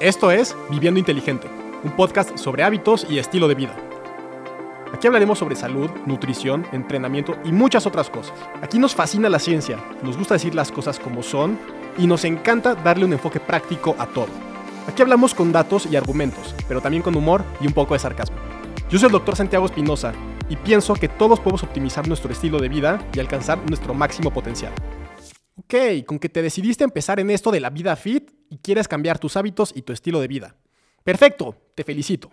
Esto es Viviendo Inteligente, un podcast sobre hábitos y estilo de vida. Aquí hablaremos sobre salud, nutrición, entrenamiento y muchas otras cosas. Aquí nos fascina la ciencia, nos gusta decir las cosas como son y nos encanta darle un enfoque práctico a todo. Aquí hablamos con datos y argumentos, pero también con humor y un poco de sarcasmo. Yo soy el Dr. Santiago Espinosa y pienso que todos podemos optimizar nuestro estilo de vida y alcanzar nuestro máximo potencial. Ok, con que te decidiste empezar en esto de la vida fit y quieres cambiar tus hábitos y tu estilo de vida. Perfecto, te felicito.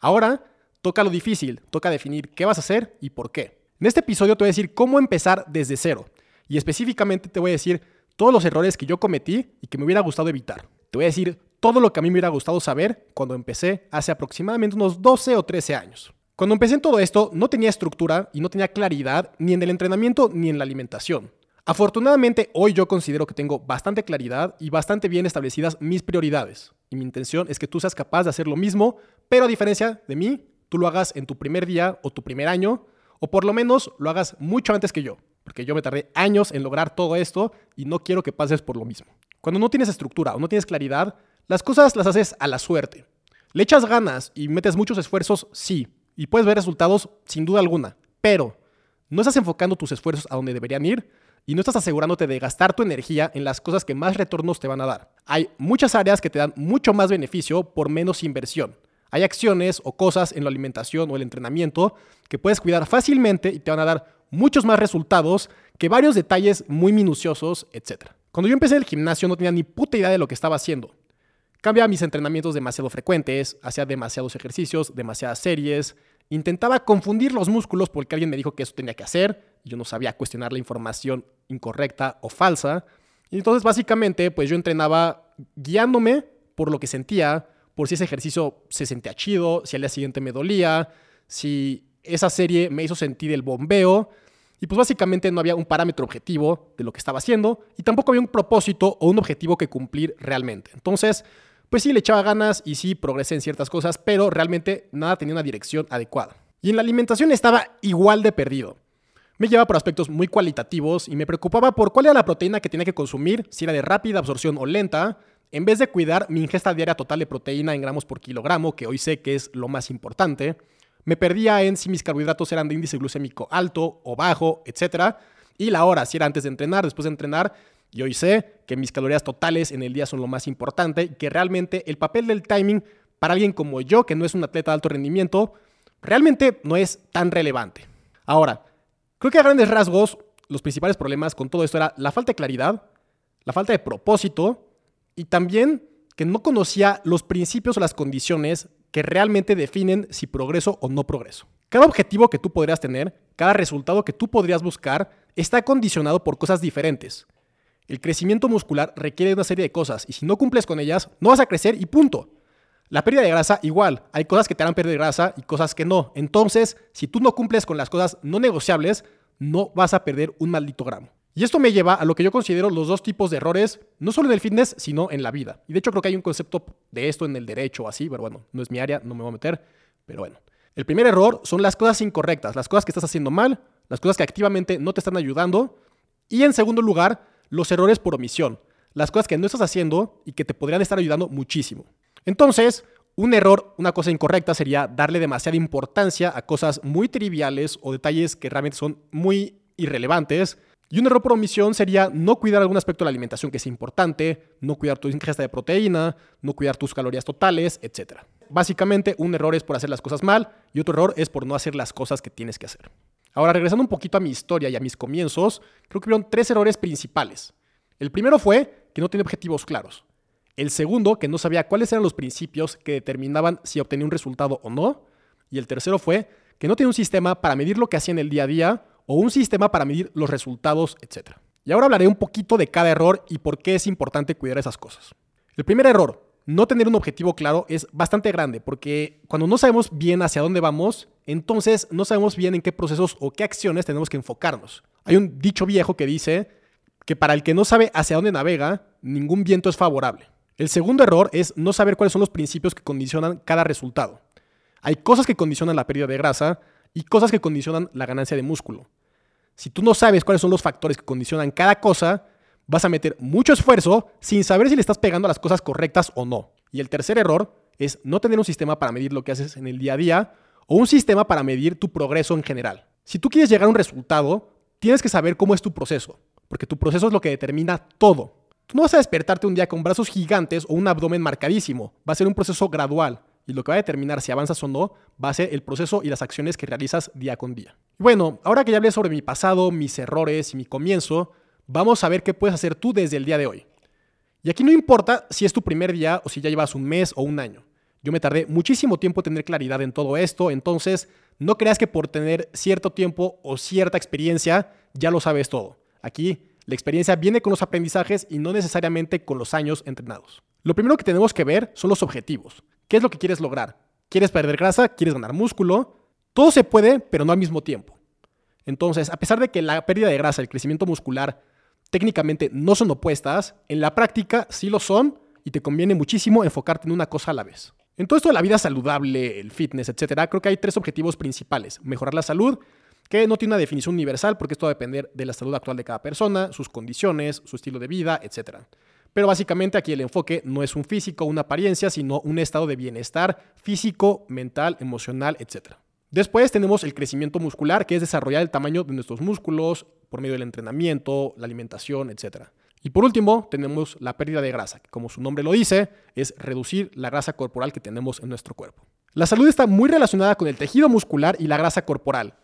Ahora toca lo difícil, toca definir qué vas a hacer y por qué. En este episodio te voy a decir cómo empezar desde cero y específicamente te voy a decir todos los errores que yo cometí y que me hubiera gustado evitar. Te voy a decir todo lo que a mí me hubiera gustado saber cuando empecé hace aproximadamente unos 12 o 13 años. Cuando empecé en todo esto no tenía estructura y no tenía claridad ni en el entrenamiento ni en la alimentación. Afortunadamente, hoy yo considero que tengo bastante claridad y bastante bien establecidas mis prioridades. Y mi intención es que tú seas capaz de hacer lo mismo, pero a diferencia de mí, tú lo hagas en tu primer día o tu primer año, o por lo menos lo hagas mucho antes que yo, porque yo me tardé años en lograr todo esto y no quiero que pases por lo mismo. Cuando no tienes estructura o no tienes claridad, las cosas las haces a la suerte. Le echas ganas y metes muchos esfuerzos, sí, y puedes ver resultados sin duda alguna, pero no estás enfocando tus esfuerzos a donde deberían ir, y no estás asegurándote de gastar tu energía en las cosas que más retornos te van a dar. Hay muchas áreas que te dan mucho más beneficio por menos inversión. Hay acciones o cosas en la alimentación o el entrenamiento que puedes cuidar fácilmente y te van a dar muchos más resultados que varios detalles muy minuciosos, etc. Cuando yo empecé el gimnasio no tenía ni puta idea de lo que estaba haciendo. Cambiaba mis entrenamientos demasiado frecuentes, hacía demasiados ejercicios, demasiadas series, intentaba confundir los músculos porque alguien me dijo que eso tenía que hacer yo no sabía cuestionar la información incorrecta o falsa. Y entonces básicamente pues yo entrenaba guiándome por lo que sentía, por si ese ejercicio se sentía chido, si al día siguiente me dolía, si esa serie me hizo sentir el bombeo. Y pues básicamente no había un parámetro objetivo de lo que estaba haciendo y tampoco había un propósito o un objetivo que cumplir realmente. Entonces, pues sí, le echaba ganas y sí progresé en ciertas cosas, pero realmente nada tenía una dirección adecuada. Y en la alimentación estaba igual de perdido. Me llevaba por aspectos muy cualitativos y me preocupaba por cuál era la proteína que tenía que consumir, si era de rápida absorción o lenta, en vez de cuidar mi ingesta diaria total de proteína en gramos por kilogramo, que hoy sé que es lo más importante. Me perdía en si mis carbohidratos eran de índice glucémico alto o bajo, etc. Y la hora, si era antes de entrenar, después de entrenar. Y hoy sé que mis calorías totales en el día son lo más importante y que realmente el papel del timing para alguien como yo, que no es un atleta de alto rendimiento, realmente no es tan relevante. Ahora, Creo que a grandes rasgos los principales problemas con todo esto era la falta de claridad, la falta de propósito y también que no conocía los principios o las condiciones que realmente definen si progreso o no progreso. Cada objetivo que tú podrías tener, cada resultado que tú podrías buscar, está condicionado por cosas diferentes. El crecimiento muscular requiere una serie de cosas y si no cumples con ellas, no vas a crecer y punto. La pérdida de grasa igual, hay cosas que te harán perder grasa y cosas que no. Entonces, si tú no cumples con las cosas no negociables, no vas a perder un maldito gramo. Y esto me lleva a lo que yo considero los dos tipos de errores, no solo en el fitness, sino en la vida. Y de hecho creo que hay un concepto de esto en el derecho así, pero bueno, no es mi área, no me voy a meter, pero bueno. El primer error son las cosas incorrectas, las cosas que estás haciendo mal, las cosas que activamente no te están ayudando. Y en segundo lugar, los errores por omisión, las cosas que no estás haciendo y que te podrían estar ayudando muchísimo. Entonces, un error, una cosa incorrecta sería darle demasiada importancia a cosas muy triviales o detalles que realmente son muy irrelevantes. Y un error por omisión sería no cuidar algún aspecto de la alimentación que sea importante, no cuidar tu ingesta de proteína, no cuidar tus calorías totales, etc. Básicamente, un error es por hacer las cosas mal y otro error es por no hacer las cosas que tienes que hacer. Ahora, regresando un poquito a mi historia y a mis comienzos, creo que hubieron tres errores principales. El primero fue que no tenía objetivos claros. El segundo, que no sabía cuáles eran los principios que determinaban si obtenía un resultado o no. Y el tercero fue que no tenía un sistema para medir lo que hacía en el día a día o un sistema para medir los resultados, etc. Y ahora hablaré un poquito de cada error y por qué es importante cuidar esas cosas. El primer error, no tener un objetivo claro, es bastante grande porque cuando no sabemos bien hacia dónde vamos, entonces no sabemos bien en qué procesos o qué acciones tenemos que enfocarnos. Hay un dicho viejo que dice que para el que no sabe hacia dónde navega, ningún viento es favorable. El segundo error es no saber cuáles son los principios que condicionan cada resultado. Hay cosas que condicionan la pérdida de grasa y cosas que condicionan la ganancia de músculo. Si tú no sabes cuáles son los factores que condicionan cada cosa, vas a meter mucho esfuerzo sin saber si le estás pegando las cosas correctas o no. Y el tercer error es no tener un sistema para medir lo que haces en el día a día o un sistema para medir tu progreso en general. Si tú quieres llegar a un resultado, tienes que saber cómo es tu proceso, porque tu proceso es lo que determina todo. Tú no vas a despertarte un día con brazos gigantes o un abdomen marcadísimo, va a ser un proceso gradual y lo que va a determinar si avanzas o no va a ser el proceso y las acciones que realizas día con día. Bueno, ahora que ya hablé sobre mi pasado, mis errores y mi comienzo, vamos a ver qué puedes hacer tú desde el día de hoy. Y aquí no importa si es tu primer día o si ya llevas un mes o un año. Yo me tardé muchísimo tiempo en tener claridad en todo esto, entonces no creas que por tener cierto tiempo o cierta experiencia ya lo sabes todo. Aquí la experiencia viene con los aprendizajes y no necesariamente con los años entrenados. Lo primero que tenemos que ver son los objetivos. ¿Qué es lo que quieres lograr? ¿Quieres perder grasa? ¿Quieres ganar músculo? Todo se puede, pero no al mismo tiempo. Entonces, a pesar de que la pérdida de grasa y el crecimiento muscular técnicamente no son opuestas, en la práctica sí lo son y te conviene muchísimo enfocarte en una cosa a la vez. En todo esto de la vida saludable, el fitness, etcétera, creo que hay tres objetivos principales. Mejorar la salud, que no tiene una definición universal porque esto va a depender de la salud actual de cada persona, sus condiciones, su estilo de vida, etcétera. Pero básicamente aquí el enfoque no es un físico, una apariencia, sino un estado de bienestar físico, mental, emocional, etc. Después tenemos el crecimiento muscular, que es desarrollar el tamaño de nuestros músculos por medio del entrenamiento, la alimentación, etc. Y por último, tenemos la pérdida de grasa, que como su nombre lo dice, es reducir la grasa corporal que tenemos en nuestro cuerpo. La salud está muy relacionada con el tejido muscular y la grasa corporal.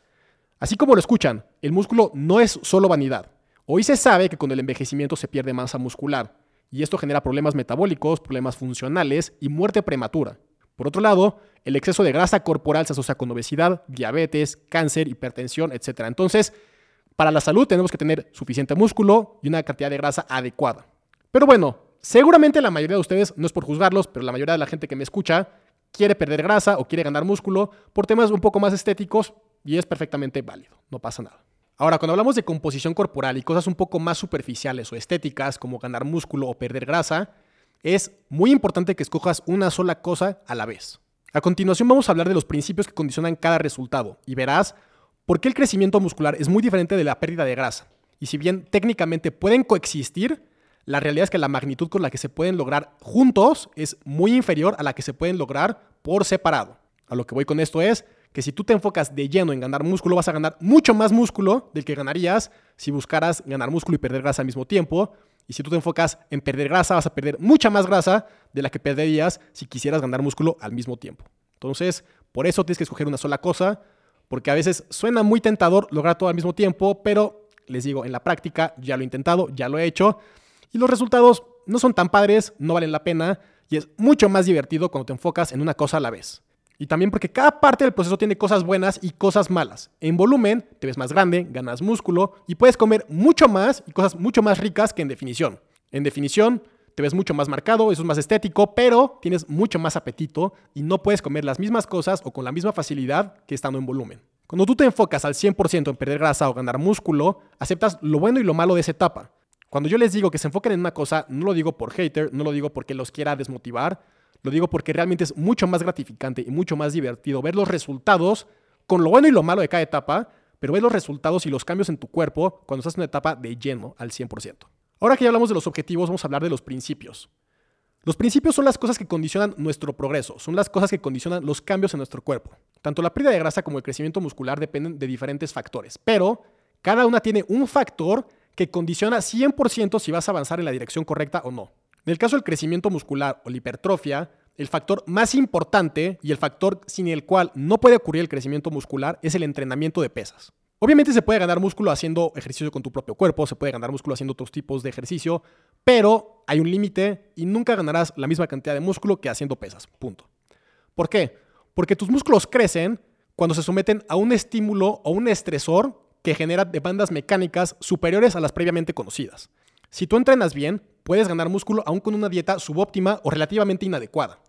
Así como lo escuchan, el músculo no es solo vanidad. Hoy se sabe que con el envejecimiento se pierde masa muscular, y esto genera problemas metabólicos, problemas funcionales y muerte prematura. Por otro lado, el exceso de grasa corporal se asocia con obesidad, diabetes, cáncer, hipertensión, etc. Entonces, para la salud tenemos que tener suficiente músculo y una cantidad de grasa adecuada. Pero bueno, seguramente la mayoría de ustedes, no es por juzgarlos, pero la mayoría de la gente que me escucha quiere perder grasa o quiere ganar músculo por temas un poco más estéticos y es perfectamente válido, no pasa nada. Ahora, cuando hablamos de composición corporal y cosas un poco más superficiales o estéticas, como ganar músculo o perder grasa, es muy importante que escojas una sola cosa a la vez. A continuación vamos a hablar de los principios que condicionan cada resultado y verás por qué el crecimiento muscular es muy diferente de la pérdida de grasa. Y si bien técnicamente pueden coexistir, la realidad es que la magnitud con la que se pueden lograr juntos es muy inferior a la que se pueden lograr por separado. A lo que voy con esto es que si tú te enfocas de lleno en ganar músculo, vas a ganar mucho más músculo del que ganarías si buscaras ganar músculo y perder grasa al mismo tiempo. Y si tú te enfocas en perder grasa, vas a perder mucha más grasa de la que perderías si quisieras ganar músculo al mismo tiempo. Entonces, por eso tienes que escoger una sola cosa, porque a veces suena muy tentador lograr todo al mismo tiempo, pero les digo, en la práctica ya lo he intentado, ya lo he hecho, y los resultados no son tan padres, no valen la pena, y es mucho más divertido cuando te enfocas en una cosa a la vez. Y también porque cada parte del proceso tiene cosas buenas y cosas malas. En volumen te ves más grande, ganas músculo y puedes comer mucho más y cosas mucho más ricas que en definición. En definición te ves mucho más marcado, eso es más estético, pero tienes mucho más apetito y no puedes comer las mismas cosas o con la misma facilidad que estando en volumen. Cuando tú te enfocas al 100% en perder grasa o ganar músculo, aceptas lo bueno y lo malo de esa etapa. Cuando yo les digo que se enfoquen en una cosa, no lo digo por hater, no lo digo porque los quiera desmotivar, lo digo porque realmente es mucho más gratificante y mucho más divertido ver los resultados con lo bueno y lo malo de cada etapa, pero ver los resultados y los cambios en tu cuerpo cuando estás en una etapa de lleno al 100%. Ahora que ya hablamos de los objetivos, vamos a hablar de los principios. Los principios son las cosas que condicionan nuestro progreso, son las cosas que condicionan los cambios en nuestro cuerpo. Tanto la pérdida de grasa como el crecimiento muscular dependen de diferentes factores, pero cada una tiene un factor que condiciona 100% si vas a avanzar en la dirección correcta o no. En el caso del crecimiento muscular o la hipertrofia, el factor más importante y el factor sin el cual no puede ocurrir el crecimiento muscular es el entrenamiento de pesas. Obviamente se puede ganar músculo haciendo ejercicio con tu propio cuerpo, se puede ganar músculo haciendo otros tipos de ejercicio, pero hay un límite y nunca ganarás la misma cantidad de músculo que haciendo pesas. Punto. ¿Por qué? Porque tus músculos crecen cuando se someten a un estímulo o un estresor que genera demandas mecánicas superiores a las previamente conocidas. Si tú entrenas bien, puedes ganar músculo aún con una dieta subóptima o relativamente inadecuada.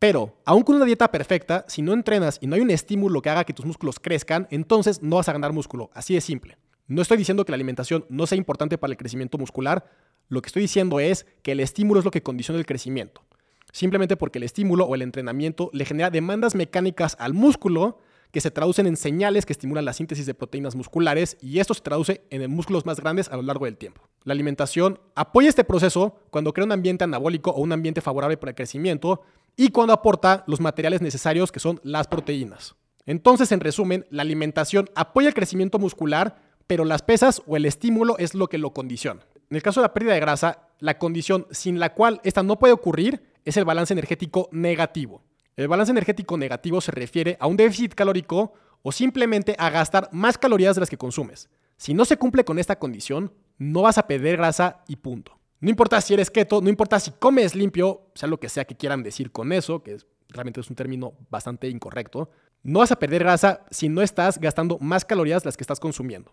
Pero, aún con una dieta perfecta, si no entrenas y no hay un estímulo que haga que tus músculos crezcan, entonces no vas a ganar músculo. Así de simple. No estoy diciendo que la alimentación no sea importante para el crecimiento muscular, lo que estoy diciendo es que el estímulo es lo que condiciona el crecimiento. Simplemente porque el estímulo o el entrenamiento le genera demandas mecánicas al músculo que se traducen en señales que estimulan la síntesis de proteínas musculares y esto se traduce en músculos más grandes a lo largo del tiempo. La alimentación apoya este proceso cuando crea un ambiente anabólico o un ambiente favorable para el crecimiento y cuando aporta los materiales necesarios que son las proteínas. Entonces, en resumen, la alimentación apoya el crecimiento muscular, pero las pesas o el estímulo es lo que lo condiciona. En el caso de la pérdida de grasa, la condición sin la cual esta no puede ocurrir es el balance energético negativo. El balance energético negativo se refiere a un déficit calórico o simplemente a gastar más calorías de las que consumes. Si no se cumple con esta condición, no vas a perder grasa y punto. No importa si eres keto, no importa si comes limpio, sea lo que sea que quieran decir con eso, que realmente es un término bastante incorrecto, no vas a perder grasa si no estás gastando más calorías de las que estás consumiendo.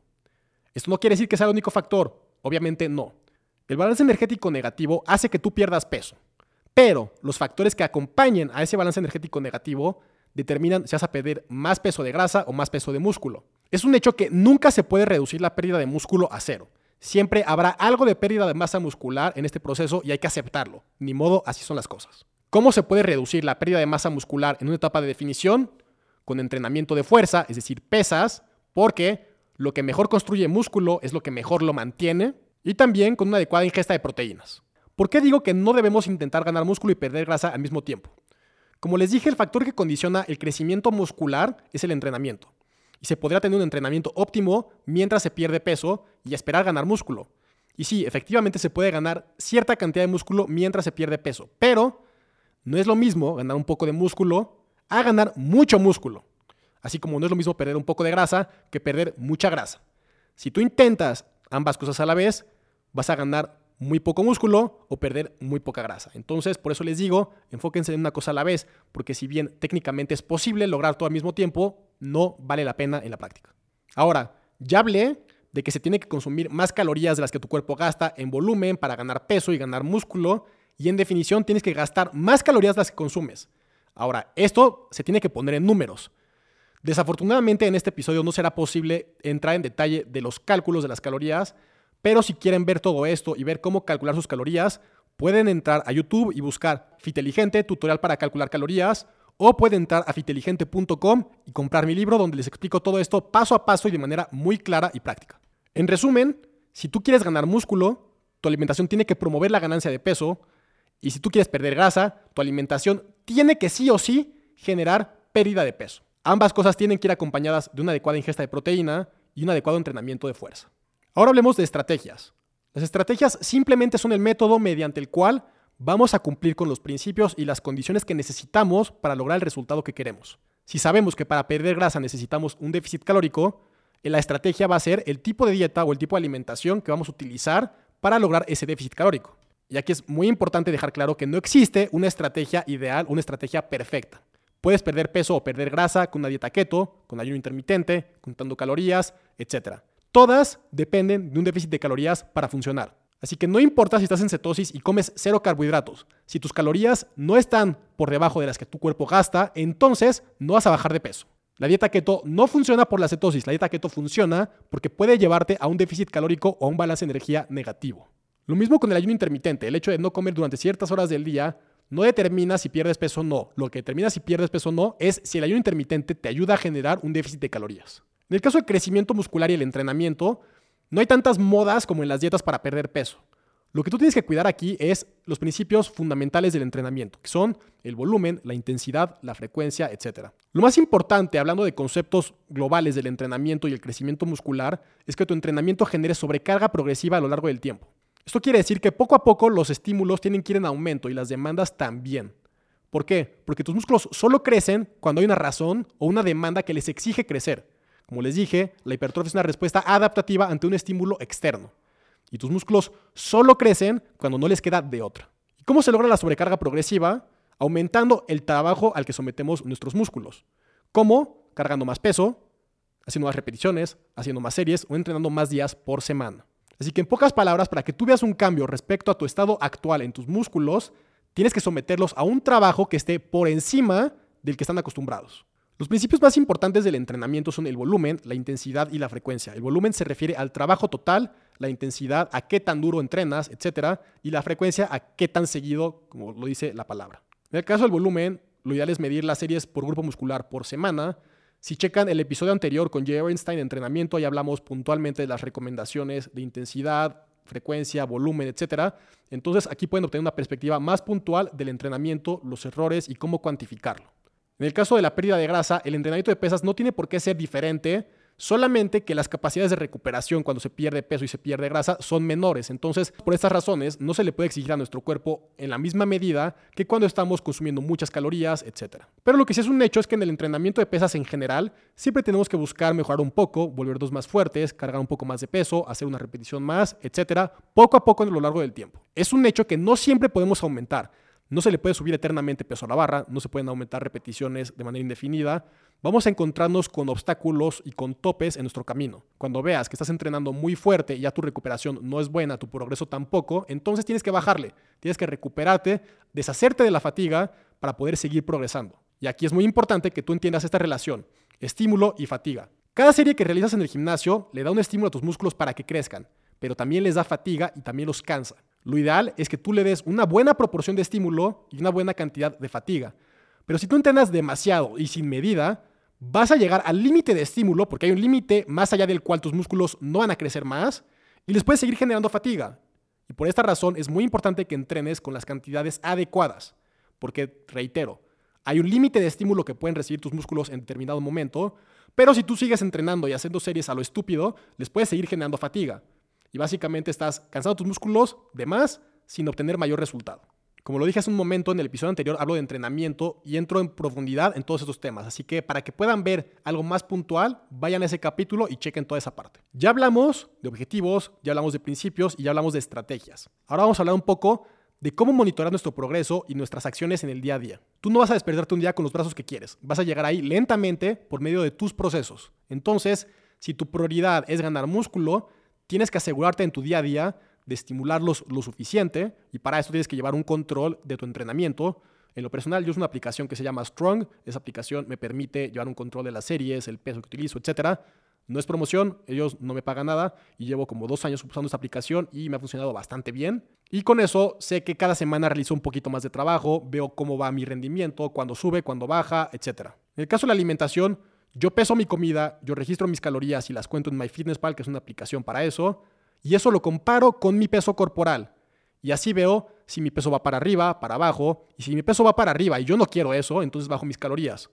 Esto no quiere decir que sea el único factor, obviamente no. El balance energético negativo hace que tú pierdas peso. Pero los factores que acompañen a ese balance energético negativo determinan si vas a perder más peso de grasa o más peso de músculo. Es un hecho que nunca se puede reducir la pérdida de músculo a cero. Siempre habrá algo de pérdida de masa muscular en este proceso y hay que aceptarlo. Ni modo, así son las cosas. ¿Cómo se puede reducir la pérdida de masa muscular en una etapa de definición? Con entrenamiento de fuerza, es decir, pesas, porque lo que mejor construye músculo es lo que mejor lo mantiene, y también con una adecuada ingesta de proteínas. ¿Por qué digo que no debemos intentar ganar músculo y perder grasa al mismo tiempo? Como les dije, el factor que condiciona el crecimiento muscular es el entrenamiento. Y se podría tener un entrenamiento óptimo mientras se pierde peso y esperar ganar músculo. Y sí, efectivamente se puede ganar cierta cantidad de músculo mientras se pierde peso, pero no es lo mismo ganar un poco de músculo a ganar mucho músculo. Así como no es lo mismo perder un poco de grasa que perder mucha grasa. Si tú intentas ambas cosas a la vez, vas a ganar muy poco músculo o perder muy poca grasa. Entonces, por eso les digo, enfóquense en una cosa a la vez, porque si bien técnicamente es posible lograr todo al mismo tiempo, no vale la pena en la práctica. Ahora, ya hablé de que se tiene que consumir más calorías de las que tu cuerpo gasta en volumen para ganar peso y ganar músculo, y en definición tienes que gastar más calorías de las que consumes. Ahora, esto se tiene que poner en números. Desafortunadamente en este episodio no será posible entrar en detalle de los cálculos de las calorías, pero si quieren ver todo esto y ver cómo calcular sus calorías, pueden entrar a YouTube y buscar Fiteligente, tutorial para calcular calorías, o pueden entrar a fiteligente.com y comprar mi libro donde les explico todo esto paso a paso y de manera muy clara y práctica. En resumen, si tú quieres ganar músculo, tu alimentación tiene que promover la ganancia de peso, y si tú quieres perder grasa, tu alimentación tiene que sí o sí generar pérdida de peso. Ambas cosas tienen que ir acompañadas de una adecuada ingesta de proteína y un adecuado entrenamiento de fuerza. Ahora hablemos de estrategias. Las estrategias simplemente son el método mediante el cual vamos a cumplir con los principios y las condiciones que necesitamos para lograr el resultado que queremos. Si sabemos que para perder grasa necesitamos un déficit calórico, eh, la estrategia va a ser el tipo de dieta o el tipo de alimentación que vamos a utilizar para lograr ese déficit calórico. Y aquí es muy importante dejar claro que no existe una estrategia ideal, una estrategia perfecta. Puedes perder peso o perder grasa con una dieta keto, con ayuno intermitente, contando calorías, etc. Todas dependen de un déficit de calorías para funcionar. Así que no importa si estás en cetosis y comes cero carbohidratos, si tus calorías no están por debajo de las que tu cuerpo gasta, entonces no vas a bajar de peso. La dieta keto no funciona por la cetosis, la dieta keto funciona porque puede llevarte a un déficit calórico o a un balance de energía negativo. Lo mismo con el ayuno intermitente, el hecho de no comer durante ciertas horas del día no determina si pierdes peso o no. Lo que determina si pierdes peso o no es si el ayuno intermitente te ayuda a generar un déficit de calorías. En el caso del crecimiento muscular y el entrenamiento, no hay tantas modas como en las dietas para perder peso. Lo que tú tienes que cuidar aquí es los principios fundamentales del entrenamiento, que son el volumen, la intensidad, la frecuencia, etc. Lo más importante, hablando de conceptos globales del entrenamiento y el crecimiento muscular, es que tu entrenamiento genere sobrecarga progresiva a lo largo del tiempo. Esto quiere decir que poco a poco los estímulos tienen que ir en aumento y las demandas también. ¿Por qué? Porque tus músculos solo crecen cuando hay una razón o una demanda que les exige crecer. Como les dije, la hipertrofia es una respuesta adaptativa ante un estímulo externo. Y tus músculos solo crecen cuando no les queda de otra. ¿Y cómo se logra la sobrecarga progresiva? Aumentando el trabajo al que sometemos nuestros músculos. ¿Cómo? Cargando más peso, haciendo más repeticiones, haciendo más series o entrenando más días por semana. Así que en pocas palabras, para que tú veas un cambio respecto a tu estado actual en tus músculos, tienes que someterlos a un trabajo que esté por encima del que están acostumbrados. Los principios más importantes del entrenamiento son el volumen, la intensidad y la frecuencia. El volumen se refiere al trabajo total, la intensidad a qué tan duro entrenas, etc. Y la frecuencia a qué tan seguido, como lo dice la palabra. En el caso del volumen, lo ideal es medir las series por grupo muscular por semana. Si checan el episodio anterior con Jay Einstein entrenamiento, ahí hablamos puntualmente de las recomendaciones de intensidad, frecuencia, volumen, etc. Entonces aquí pueden obtener una perspectiva más puntual del entrenamiento, los errores y cómo cuantificarlo. En el caso de la pérdida de grasa, el entrenamiento de pesas no tiene por qué ser diferente solamente que las capacidades de recuperación cuando se pierde peso y se pierde grasa son menores. Entonces, por estas razones, no se le puede exigir a nuestro cuerpo en la misma medida que cuando estamos consumiendo muchas calorías, etc. Pero lo que sí es un hecho es que en el entrenamiento de pesas en general, siempre tenemos que buscar mejorar un poco, volvernos más fuertes, cargar un poco más de peso, hacer una repetición más, etc. Poco a poco a lo largo del tiempo. Es un hecho que no siempre podemos aumentar. No se le puede subir eternamente peso a la barra, no se pueden aumentar repeticiones de manera indefinida. Vamos a encontrarnos con obstáculos y con topes en nuestro camino. Cuando veas que estás entrenando muy fuerte y ya tu recuperación no es buena, tu progreso tampoco, entonces tienes que bajarle, tienes que recuperarte, deshacerte de la fatiga para poder seguir progresando. Y aquí es muy importante que tú entiendas esta relación, estímulo y fatiga. Cada serie que realizas en el gimnasio le da un estímulo a tus músculos para que crezcan, pero también les da fatiga y también los cansa. Lo ideal es que tú le des una buena proporción de estímulo y una buena cantidad de fatiga. Pero si tú entrenas demasiado y sin medida, vas a llegar al límite de estímulo, porque hay un límite más allá del cual tus músculos no van a crecer más, y les puedes seguir generando fatiga. Y por esta razón es muy importante que entrenes con las cantidades adecuadas, porque, reitero, hay un límite de estímulo que pueden recibir tus músculos en determinado momento, pero si tú sigues entrenando y haciendo series a lo estúpido, les puedes seguir generando fatiga. Y básicamente estás cansando tus músculos de más sin obtener mayor resultado. Como lo dije hace un momento en el episodio anterior, hablo de entrenamiento y entro en profundidad en todos estos temas. Así que para que puedan ver algo más puntual, vayan a ese capítulo y chequen toda esa parte. Ya hablamos de objetivos, ya hablamos de principios y ya hablamos de estrategias. Ahora vamos a hablar un poco de cómo monitorar nuestro progreso y nuestras acciones en el día a día. Tú no vas a despertarte un día con los brazos que quieres, vas a llegar ahí lentamente por medio de tus procesos. Entonces, si tu prioridad es ganar músculo, tienes que asegurarte en tu día a día de estimularlos lo suficiente y para eso tienes que llevar un control de tu entrenamiento. En lo personal, yo uso una aplicación que se llama Strong. Esa aplicación me permite llevar un control de las series, el peso que utilizo, etc. No es promoción, ellos no me pagan nada y llevo como dos años usando esta aplicación y me ha funcionado bastante bien. Y con eso sé que cada semana realizo un poquito más de trabajo, veo cómo va mi rendimiento, cuando sube, cuando baja, etc. En el caso de la alimentación, yo peso mi comida, yo registro mis calorías y las cuento en MyFitnessPal, que es una aplicación para eso y eso lo comparo con mi peso corporal. Y así veo si mi peso va para arriba, para abajo, y si mi peso va para arriba y yo no quiero eso, entonces bajo mis calorías.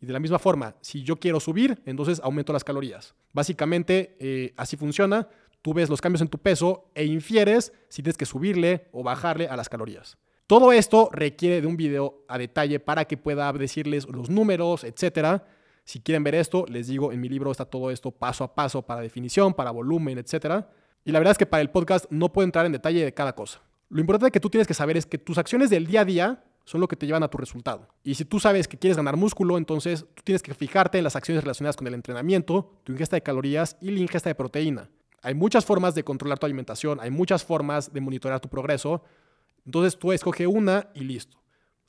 Y de la misma forma, si yo quiero subir, entonces aumento las calorías. Básicamente, eh, así funciona. Tú ves los cambios en tu peso e infieres si tienes que subirle o bajarle a las calorías. Todo esto requiere de un video a detalle para que pueda decirles los números, etc. Si quieren ver esto, les digo, en mi libro está todo esto paso a paso para definición, para volumen, etc. Y la verdad es que para el podcast no puedo entrar en detalle de cada cosa. Lo importante que tú tienes que saber es que tus acciones del día a día son lo que te llevan a tu resultado. Y si tú sabes que quieres ganar músculo, entonces tú tienes que fijarte en las acciones relacionadas con el entrenamiento, tu ingesta de calorías y la ingesta de proteína. Hay muchas formas de controlar tu alimentación, hay muchas formas de monitorear tu progreso. Entonces tú escoge una y listo.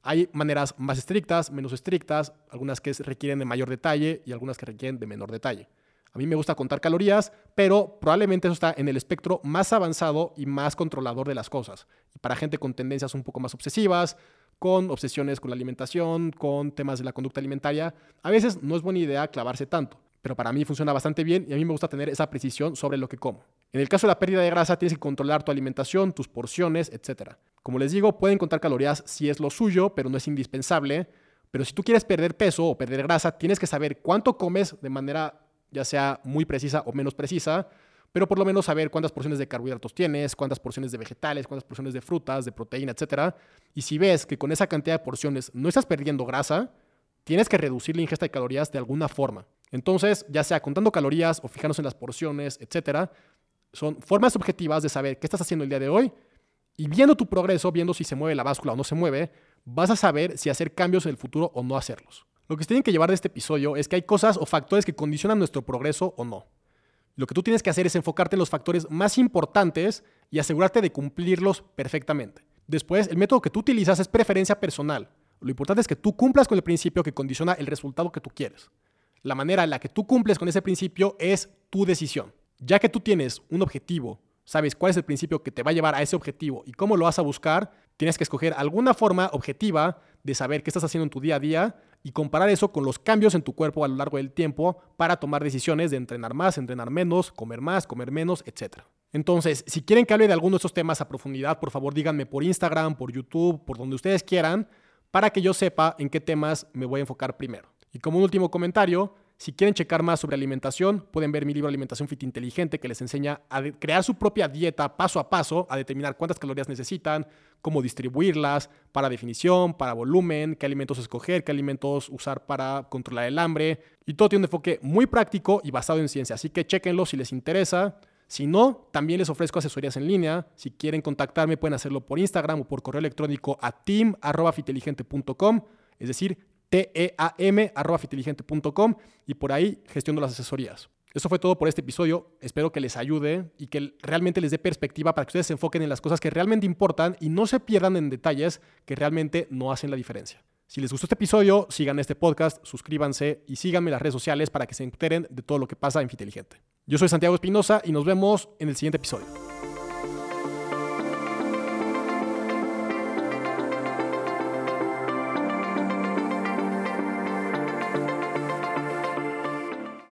Hay maneras más estrictas, menos estrictas, algunas que requieren de mayor detalle y algunas que requieren de menor detalle. A mí me gusta contar calorías, pero probablemente eso está en el espectro más avanzado y más controlador de las cosas. Para gente con tendencias un poco más obsesivas, con obsesiones con la alimentación, con temas de la conducta alimentaria, a veces no es buena idea clavarse tanto. Pero para mí funciona bastante bien y a mí me gusta tener esa precisión sobre lo que como. En el caso de la pérdida de grasa, tienes que controlar tu alimentación, tus porciones, etc. Como les digo, pueden contar calorías si es lo suyo, pero no es indispensable. Pero si tú quieres perder peso o perder grasa, tienes que saber cuánto comes de manera ya sea muy precisa o menos precisa, pero por lo menos saber cuántas porciones de carbohidratos tienes, cuántas porciones de vegetales, cuántas porciones de frutas, de proteína, etc. Y si ves que con esa cantidad de porciones no estás perdiendo grasa, tienes que reducir la ingesta de calorías de alguna forma. Entonces, ya sea contando calorías o fijándose en las porciones, etc., son formas objetivas de saber qué estás haciendo el día de hoy y viendo tu progreso, viendo si se mueve la báscula o no se mueve, vas a saber si hacer cambios en el futuro o no hacerlos. Lo que se tienen que llevar de este episodio es que hay cosas o factores que condicionan nuestro progreso o no. Lo que tú tienes que hacer es enfocarte en los factores más importantes y asegurarte de cumplirlos perfectamente. Después, el método que tú utilizas es preferencia personal. Lo importante es que tú cumplas con el principio que condiciona el resultado que tú quieres. La manera en la que tú cumples con ese principio es tu decisión. Ya que tú tienes un objetivo, sabes cuál es el principio que te va a llevar a ese objetivo y cómo lo vas a buscar, tienes que escoger alguna forma objetiva de saber qué estás haciendo en tu día a día y comparar eso con los cambios en tu cuerpo a lo largo del tiempo para tomar decisiones de entrenar más, entrenar menos, comer más, comer menos, etc. Entonces, si quieren que hable de alguno de estos temas a profundidad, por favor díganme por Instagram, por YouTube, por donde ustedes quieran, para que yo sepa en qué temas me voy a enfocar primero. Y como un último comentario, si quieren checar más sobre alimentación, pueden ver mi libro Alimentación Fit Inteligente que les enseña a crear su propia dieta paso a paso, a determinar cuántas calorías necesitan, cómo distribuirlas, para definición, para volumen, qué alimentos escoger, qué alimentos usar para controlar el hambre. Y todo tiene un enfoque muy práctico y basado en ciencia. Así que chequenlo si les interesa. Si no, también les ofrezco asesorías en línea. Si quieren contactarme, pueden hacerlo por Instagram o por correo electrónico a team.fiteligente.com, es decir, team.fiteligente.com y por ahí gestiono las asesorías. Eso fue todo por este episodio. Espero que les ayude y que realmente les dé perspectiva para que ustedes se enfoquen en las cosas que realmente importan y no se pierdan en detalles que realmente no hacen la diferencia. Si les gustó este episodio, sigan este podcast, suscríbanse y síganme en las redes sociales para que se enteren de todo lo que pasa en Fiteligente. Yo soy Santiago Espinosa y nos vemos en el siguiente episodio.